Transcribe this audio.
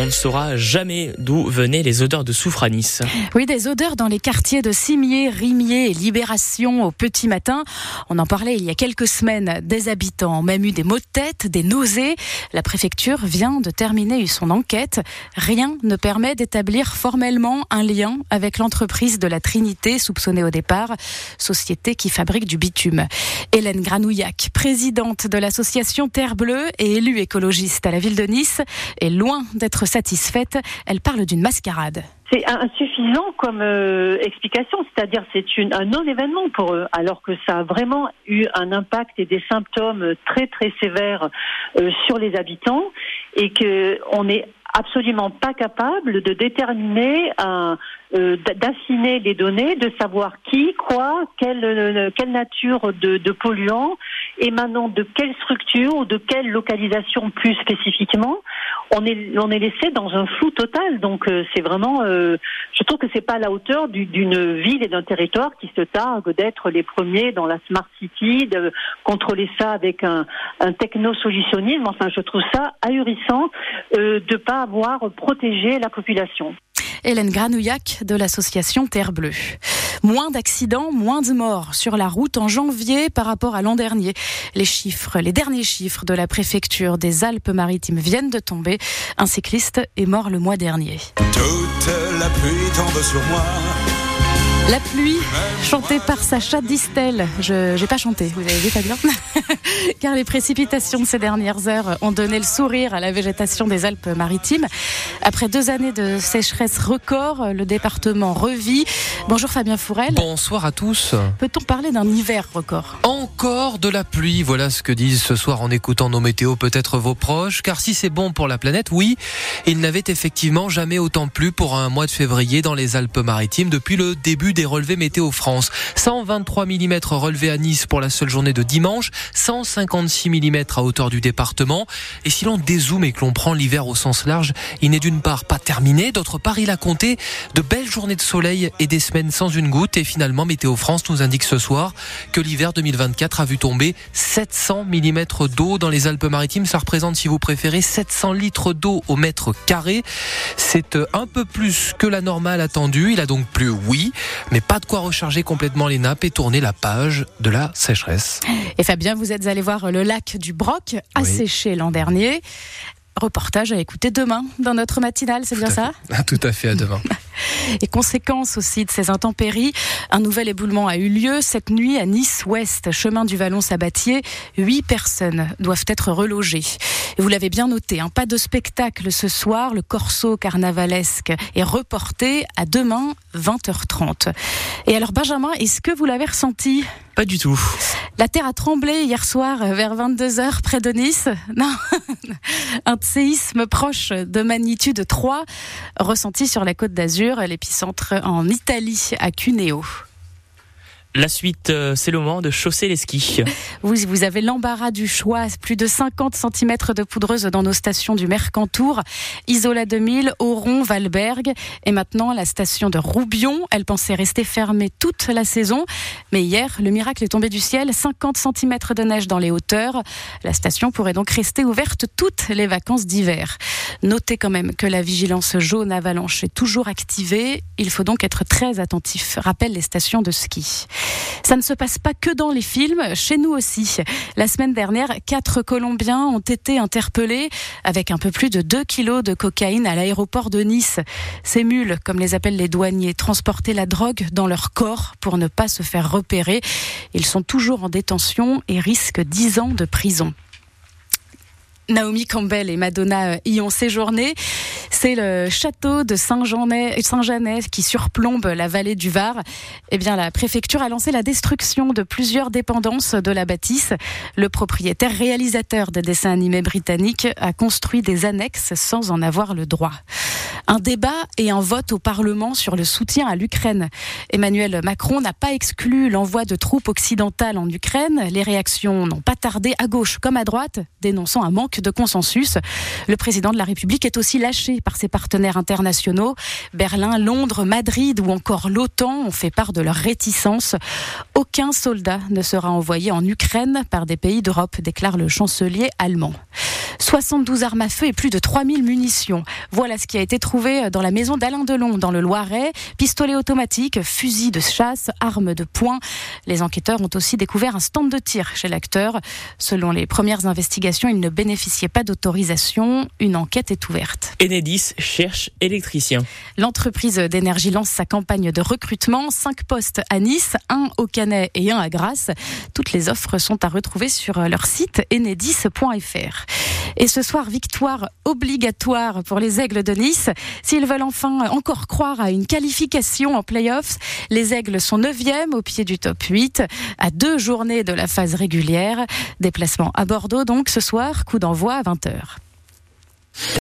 On ne saura jamais d'où venaient les odeurs de soufre à Nice. Oui, des odeurs dans les quartiers de Cimier, Rimier et Libération au petit matin. On en parlait il y a quelques semaines. Des habitants ont même eu des maux de tête, des nausées. La préfecture vient de terminer son enquête. Rien ne permet d'établir formellement un lien avec l'entreprise de la Trinité, soupçonnée au départ, société qui fabrique du bitume. Hélène Granouillac, présidente de l'association Terre Bleue et élue écologiste à la ville de Nice, est loin d'être satisfaite. Elle parle d'une mascarade. C'est insuffisant comme euh, explication, c'est-à-dire c'est un non-événement pour eux, alors que ça a vraiment eu un impact et des symptômes très très sévères euh, sur les habitants et que on est absolument pas capable de déterminer, euh, d'affiner les données, de savoir qui, quoi, quelle, euh, quelle nature de, de polluants émanant de quelle structure ou de quelle localisation plus spécifiquement. On est, on est laissé dans un flou total. Donc euh, c'est vraiment, je trouve que c'est pas à la hauteur d'une ville et d'un territoire qui se targue d'être les premiers dans la smart city, de contrôler ça avec un, un techno-solutionnisme. Enfin, je trouve ça ahurissant de pas avoir protégé la population. Hélène Granouillac de l'association Terre Bleue. Moins d'accidents, moins de morts sur la route en janvier par rapport à l'an dernier. Les chiffres, les derniers chiffres de la préfecture des Alpes-Maritimes viennent de tomber. Un cycliste est mort le mois dernier. Toute la pluie tombe sur moi. La pluie, chantée par Sacha Distel. Je n'ai pas chanté, vous avez vu bien Car les précipitations de ces dernières heures ont donné le sourire à la végétation des Alpes-Maritimes. Après deux années de sécheresse record, le département revit. Bonjour Fabien Fourel. Bonsoir à tous. Peut-on parler d'un hiver record? Encore de la pluie, voilà ce que disent ce soir en écoutant nos météos, peut-être vos proches. Car si c'est bon pour la planète, oui, il n'avait effectivement jamais autant plu pour un mois de février dans les Alpes-Maritimes depuis le début des relevés météo France. 123 mm relevés à Nice pour la seule journée de dimanche, 156 mm à hauteur du département. Et si l'on dézoome et que l'on prend l'hiver au sens large, il n'est d'une part pas terminé, d'autre part il a compté de belles journées de soleil et des semaines sans une goutte. Et finalement, Météo France nous indique ce soir que l'hiver 2024 a vu tomber 700 mm d'eau dans les Alpes-Maritimes. Ça représente, si vous préférez, 700 litres d'eau au mètre carré. C'est euh, un peu plus que la normale attendue. Il a donc plu, oui, mais pas de quoi recharger complètement les nappes et tourner la page de la sécheresse. Et Fabien, vous êtes allé voir le lac du Broc, asséché l'an dernier. Reportage à écouter demain dans notre matinale, c'est bien ça Tout à fait, à demain. Et conséquence aussi de ces intempéries, un nouvel éboulement a eu lieu cette nuit à Nice-Ouest, chemin du Vallon-Sabatier. Huit personnes doivent être relogées. Et vous l'avez bien noté, hein, pas de spectacle ce soir. Le corso carnavalesque est reporté à demain, 20h30. Et alors, Benjamin, est-ce que vous l'avez ressenti? Pas du tout. La terre a tremblé hier soir vers 22h près de Nice. Non, un séisme proche de magnitude 3 ressenti sur la côte d'Azur l'épicentre en Italie, à Cuneo. La suite, euh, c'est le moment de chausser les skis. Vous, vous avez l'embarras du choix. Plus de 50 cm de poudreuse dans nos stations du Mercantour, Isola 2000, Oron, Valberg et maintenant la station de Roubion. Elle pensait rester fermée toute la saison. Mais hier, le miracle est tombé du ciel. 50 cm de neige dans les hauteurs. La station pourrait donc rester ouverte toutes les vacances d'hiver. Notez quand même que la vigilance jaune avalanche est toujours activée. Il faut donc être très attentif. Rappelle les stations de ski. Ça ne se passe pas que dans les films, chez nous aussi. La semaine dernière, quatre Colombiens ont été interpellés avec un peu plus de 2 kilos de cocaïne à l'aéroport de Nice. Ces mules, comme les appellent les douaniers, transportaient la drogue dans leur corps pour ne pas se faire repérer. Ils sont toujours en détention et risquent 10 ans de prison. Naomi Campbell et Madonna y ont séjourné. C'est le château de Saint-Janet qui surplombe la vallée du Var. Eh bien, la préfecture a lancé la destruction de plusieurs dépendances de la bâtisse. Le propriétaire réalisateur des dessins animés britanniques a construit des annexes sans en avoir le droit. Un débat et un vote au Parlement sur le soutien à l'Ukraine. Emmanuel Macron n'a pas exclu l'envoi de troupes occidentales en Ukraine. Les réactions n'ont pas tardé à gauche comme à droite, dénonçant un manque de consensus. Le président de la République est aussi lâché par ses partenaires internationaux. Berlin, Londres, Madrid ou encore l'OTAN ont fait part de leur réticence. Aucun soldat ne sera envoyé en Ukraine par des pays d'Europe, déclare le chancelier allemand. 72 armes à feu et plus de 3000 munitions. Voilà ce qui a été trouvé dans la maison d'Alain Delon dans le Loiret. Pistolet automatique, fusil de chasse, armes de poing. Les enquêteurs ont aussi découvert un stand de tir chez l'acteur. Selon les premières investigations, il ne bénéficiait pas d'autorisation. Une enquête est ouverte. Enedis cherche électricien. L'entreprise d'énergie lance sa campagne de recrutement. Cinq postes à Nice, un au Canet et un à Grasse. Toutes les offres sont à retrouver sur leur site enedis.fr. Et ce soir, victoire obligatoire pour les Aigles de Nice. S'ils veulent enfin encore croire à une qualification en playoffs, les Aigles sont 9e au pied du top 8, à deux journées de la phase régulière. Déplacement à Bordeaux donc ce soir, coup d'envoi à 20h.